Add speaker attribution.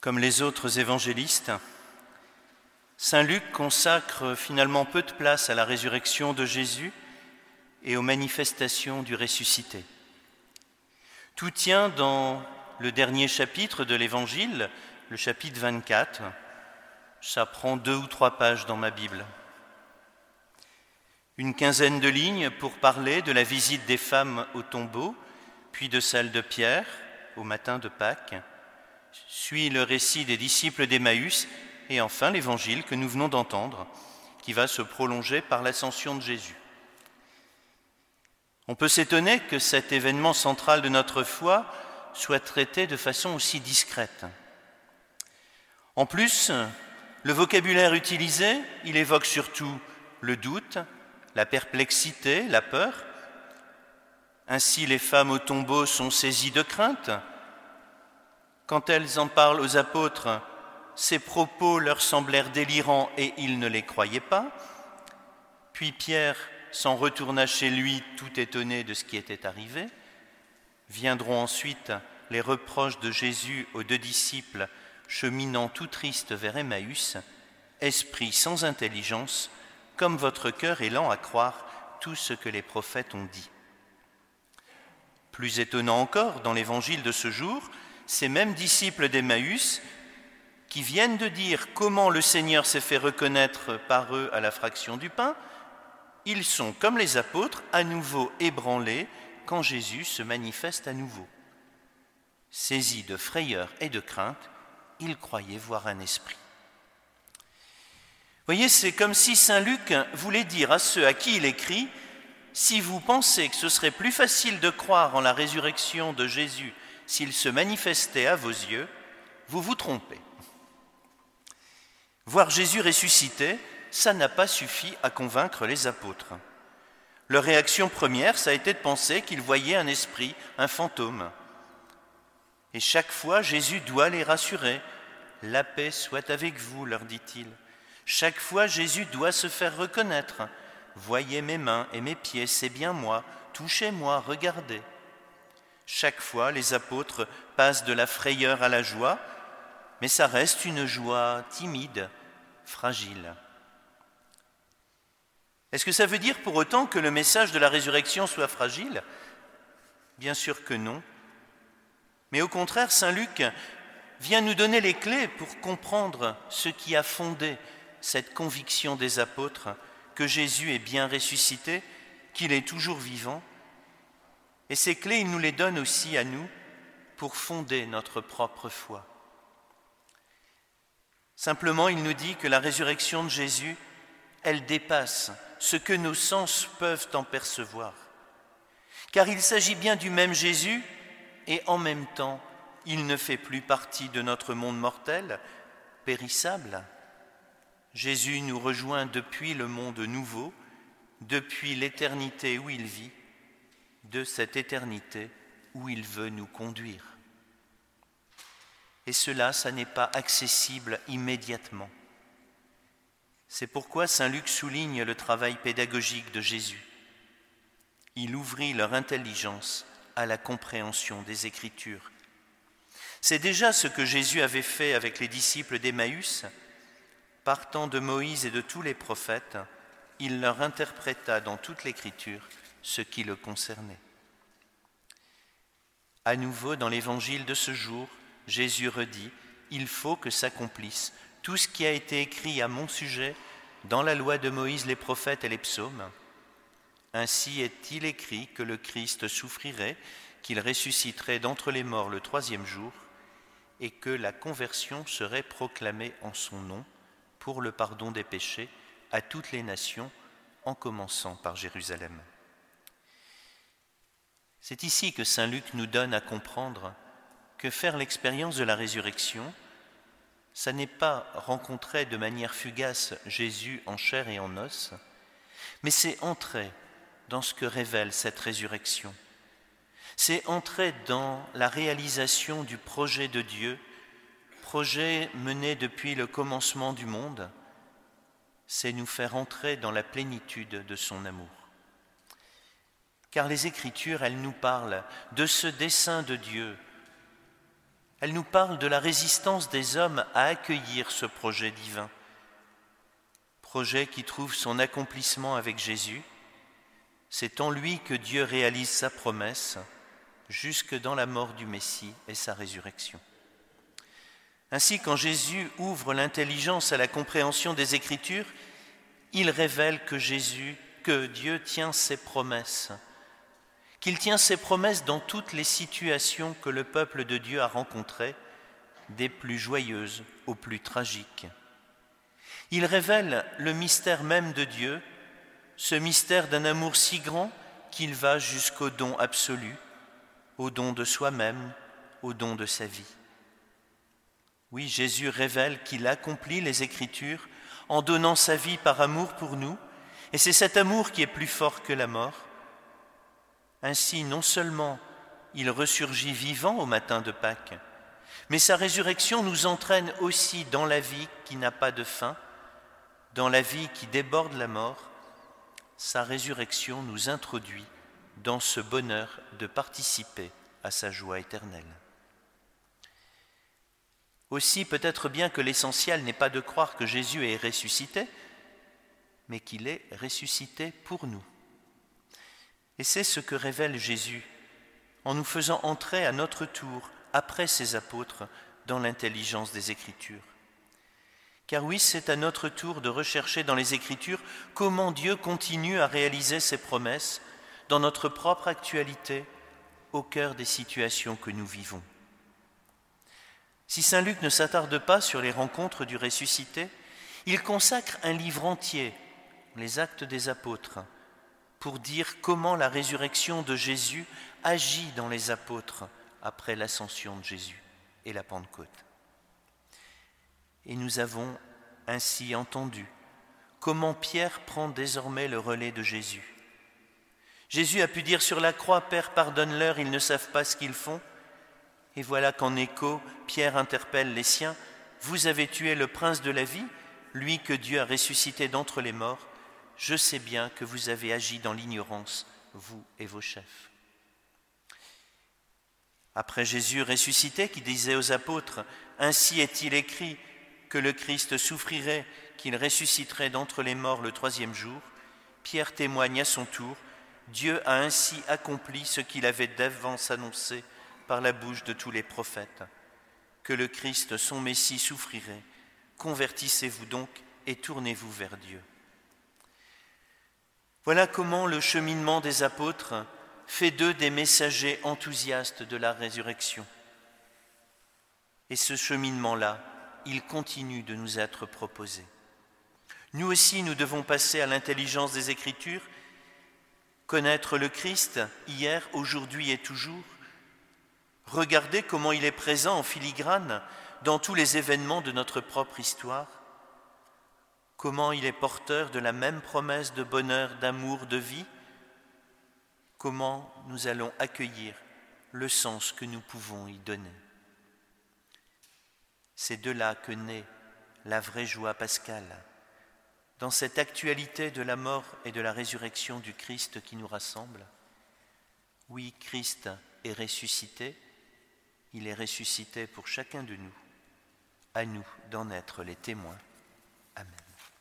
Speaker 1: Comme les autres évangélistes, Saint Luc consacre finalement peu de place à la résurrection de Jésus et aux manifestations du ressuscité. Tout tient dans le dernier chapitre de l'Évangile, le chapitre 24. Ça prend deux ou trois pages dans ma Bible. Une quinzaine de lignes pour parler de la visite des femmes au tombeau, puis de celle de Pierre au matin de Pâques. Suit le récit des disciples d'Emmaüs et enfin l'Évangile que nous venons d'entendre, qui va se prolonger par l'ascension de Jésus. On peut s'étonner que cet événement central de notre foi soit traité de façon aussi discrète. En plus, le vocabulaire utilisé, il évoque surtout le doute, la perplexité, la peur. Ainsi, les femmes au tombeau sont saisies de crainte. Quand elles en parlent aux apôtres, ces propos leur semblèrent délirants et ils ne les croyaient pas. Puis Pierre s'en retourna chez lui tout étonné de ce qui était arrivé. Viendront ensuite les reproches de Jésus aux deux disciples cheminant tout tristes vers Emmaüs, esprit sans intelligence, comme votre cœur est lent à croire tout ce que les prophètes ont dit. Plus étonnant encore, dans l'évangile de ce jour, ces mêmes disciples d'Emmaüs qui viennent de dire comment le Seigneur s'est fait reconnaître par eux à la fraction du pain, ils sont, comme les apôtres, à nouveau ébranlés quand Jésus se manifeste à nouveau. Saisis de frayeur et de crainte, ils croyaient voir un esprit. Voyez, c'est comme si Saint Luc voulait dire à ceux à qui il écrit, si vous pensez que ce serait plus facile de croire en la résurrection de Jésus s'il se manifestait à vos yeux, vous vous trompez. Voir Jésus ressuscité, ça n'a pas suffi à convaincre les apôtres. Leur réaction première, ça a été de penser qu'ils voyaient un esprit, un fantôme. Et chaque fois, Jésus doit les rassurer. La paix soit avec vous, leur dit-il. Chaque fois, Jésus doit se faire reconnaître. Voyez mes mains et mes pieds, c'est bien moi. Touchez-moi, regardez. Chaque fois, les apôtres passent de la frayeur à la joie, mais ça reste une joie timide, fragile. Est-ce que ça veut dire pour autant que le message de la résurrection soit fragile? Bien sûr que non. Mais au contraire, Saint Luc vient nous donner les clés pour comprendre ce qui a fondé cette conviction des apôtres que Jésus est bien ressuscité, qu'il est toujours vivant. Et ces clés, il nous les donne aussi à nous pour fonder notre propre foi. Simplement, il nous dit que la résurrection de Jésus, elle dépasse ce que nos sens peuvent en percevoir. Car il s'agit bien du même Jésus et en même temps, il ne fait plus partie de notre monde mortel, périssable. Jésus nous rejoint depuis le monde nouveau, depuis l'éternité où il vit, de cette éternité où il veut nous conduire. Et cela, ça n'est pas accessible immédiatement. C'est pourquoi Saint Luc souligne le travail pédagogique de Jésus. Il ouvrit leur intelligence à la compréhension des Écritures. C'est déjà ce que Jésus avait fait avec les disciples d'Emmaüs. Partant de Moïse et de tous les prophètes, il leur interpréta dans toute l'Écriture ce qui le concernait. À nouveau, dans l'évangile de ce jour, Jésus redit, Il faut que s'accomplisse tout ce qui a été écrit à mon sujet dans la loi de Moïse, les prophètes et les psaumes. Ainsi est-il écrit que le Christ souffrirait, qu'il ressusciterait d'entre les morts le troisième jour, et que la conversion serait proclamée en son nom pour le pardon des péchés à toutes les nations, en commençant par Jérusalem. C'est ici que Saint Luc nous donne à comprendre que faire l'expérience de la résurrection, ça n'est pas rencontrer de manière fugace Jésus en chair et en os, mais c'est entrer dans ce que révèle cette résurrection. C'est entrer dans la réalisation du projet de Dieu, projet mené depuis le commencement du monde, c'est nous faire entrer dans la plénitude de son amour. Car les Écritures, elles nous parlent de ce dessein de Dieu Elle nous parle de la résistance des hommes à accueillir ce projet divin, projet qui trouve son accomplissement avec Jésus. C'est en lui que Dieu réalise sa promesse jusque dans la mort du Messie et sa résurrection. Ainsi, quand Jésus ouvre l'intelligence à la compréhension des Écritures, il révèle que Jésus, que Dieu tient ses promesses, qu'il tient ses promesses dans toutes les situations que le peuple de Dieu a rencontrées, des plus joyeuses aux plus tragiques. Il révèle le mystère même de Dieu, ce mystère d'un amour si grand qu'il va jusqu'au don absolu, au don de soi-même, au don de sa vie. Oui, Jésus révèle qu'il accomplit les Écritures en donnant sa vie par amour pour nous, et c'est cet amour qui est plus fort que la mort. Ainsi, non seulement il ressurgit vivant au matin de Pâques, mais sa résurrection nous entraîne aussi dans la vie qui n'a pas de fin, dans la vie qui déborde la mort. Sa résurrection nous introduit dans ce bonheur de participer à sa joie éternelle. Aussi peut-être bien que l'essentiel n'est pas de croire que Jésus est ressuscité, mais qu'il est ressuscité pour nous. Et c'est ce que révèle Jésus en nous faisant entrer à notre tour, après ses apôtres, dans l'intelligence des Écritures. Car oui, c'est à notre tour de rechercher dans les Écritures comment Dieu continue à réaliser ses promesses dans notre propre actualité, au cœur des situations que nous vivons. Si Saint Luc ne s'attarde pas sur les rencontres du ressuscité, il consacre un livre entier, les actes des apôtres, pour dire comment la résurrection de Jésus agit dans les apôtres après l'ascension de Jésus et la Pentecôte. Et nous avons ainsi entendu comment Pierre prend désormais le relais de Jésus. Jésus a pu dire sur la croix, Père, pardonne-leur, ils ne savent pas ce qu'ils font. Et voilà qu'en écho, Pierre interpelle les siens, Vous avez tué le prince de la vie, lui que Dieu a ressuscité d'entre les morts. Je sais bien que vous avez agi dans l'ignorance, vous et vos chefs. Après Jésus ressuscité qui disait aux apôtres, Ainsi est-il écrit que le Christ souffrirait, qu'il ressusciterait d'entre les morts le troisième jour, Pierre témoigne à son tour, Dieu a ainsi accompli ce qu'il avait d'avance annoncé par la bouche de tous les prophètes, que le Christ, son Messie, souffrirait. Convertissez-vous donc et tournez-vous vers Dieu. Voilà comment le cheminement des apôtres fait d'eux des messagers enthousiastes de la résurrection. Et ce cheminement-là, il continue de nous être proposé. Nous aussi, nous devons passer à l'intelligence des Écritures, connaître le Christ hier, aujourd'hui et toujours, Regardez comment il est présent en filigrane dans tous les événements de notre propre histoire, comment il est porteur de la même promesse de bonheur, d'amour, de vie, comment nous allons accueillir le sens que nous pouvons y donner? C'est de là que naît la vraie joie pascale, dans cette actualité de la mort et de la résurrection du Christ qui nous rassemble. Oui, Christ est ressuscité, il est ressuscité pour chacun de nous. À nous d'en être les témoins. Amen.